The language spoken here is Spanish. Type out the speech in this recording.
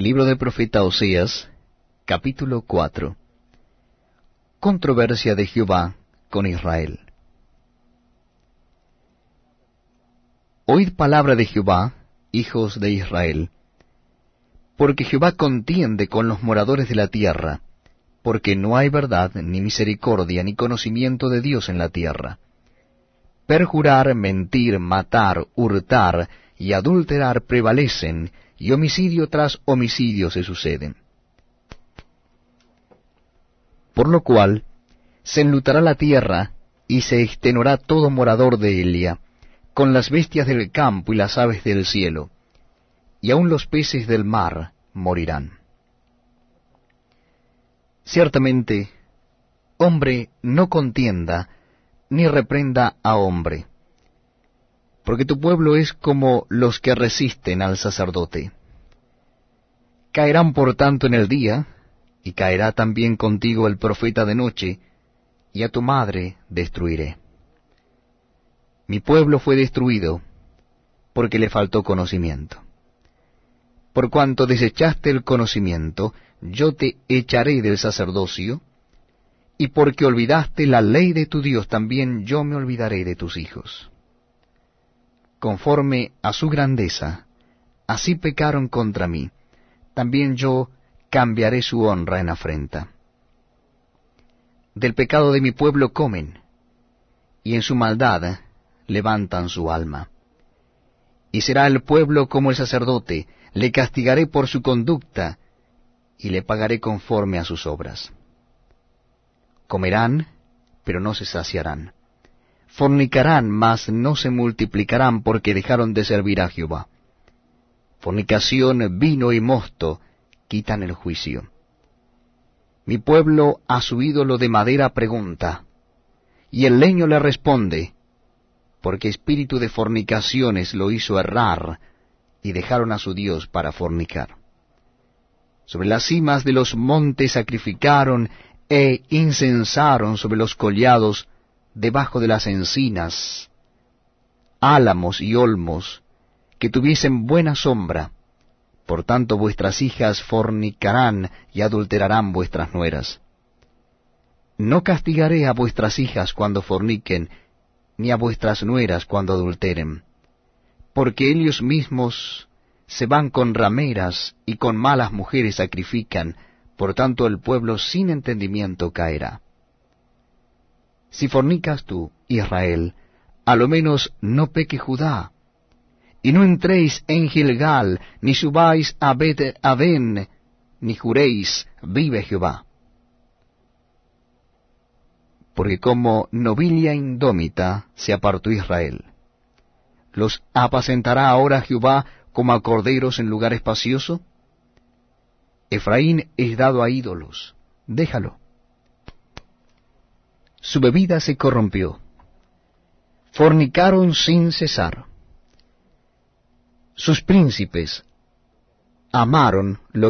Libro del profeta Oseas, capítulo 4. Controversia de Jehová con Israel. Oíd palabra de Jehová, hijos de Israel, porque Jehová contiende con los moradores de la tierra, porque no hay verdad, ni misericordia, ni conocimiento de Dios en la tierra. Perjurar, mentir, matar, hurtar y adulterar prevalecen, y homicidio tras homicidio se suceden. Por lo cual se enlutará la tierra, y se extenuará todo morador de Elia, con las bestias del campo y las aves del cielo, y aun los peces del mar morirán. Ciertamente, hombre no contienda, ni reprenda a hombre, porque tu pueblo es como los que resisten al sacerdote. Caerán por tanto en el día, y caerá también contigo el profeta de noche, y a tu madre destruiré. Mi pueblo fue destruido, porque le faltó conocimiento. Por cuanto desechaste el conocimiento, yo te echaré del sacerdocio, y porque olvidaste la ley de tu Dios, también yo me olvidaré de tus hijos conforme a su grandeza, así pecaron contra mí, también yo cambiaré su honra en afrenta. Del pecado de mi pueblo comen, y en su maldad levantan su alma. Y será el pueblo como el sacerdote, le castigaré por su conducta, y le pagaré conforme a sus obras. Comerán, pero no se saciarán fornicarán, mas no se multiplicarán porque dejaron de servir a Jehová. Fornicación, vino y mosto quitan el juicio. Mi pueblo a su ídolo de madera pregunta, y el leño le responde, porque espíritu de fornicaciones lo hizo errar, y dejaron a su Dios para fornicar. Sobre las cimas de los montes sacrificaron e incensaron sobre los collados debajo de las encinas, álamos y olmos, que tuviesen buena sombra. Por tanto vuestras hijas fornicarán y adulterarán vuestras nueras. No castigaré a vuestras hijas cuando forniquen, ni a vuestras nueras cuando adulteren, porque ellos mismos se van con rameras y con malas mujeres sacrifican, por tanto el pueblo sin entendimiento caerá. Si fornicas tú, Israel, a lo menos no peque Judá, y no entréis en Gilgal, ni subáis a Bet ni juréis, vive Jehová. Porque como novilla indómita se apartó Israel. ¿Los apacentará ahora Jehová como a corderos en lugar espacioso? Efraín es dado a ídolos, déjalo su bebida se corrompió. Fornicaron sin cesar. Sus príncipes amaron lo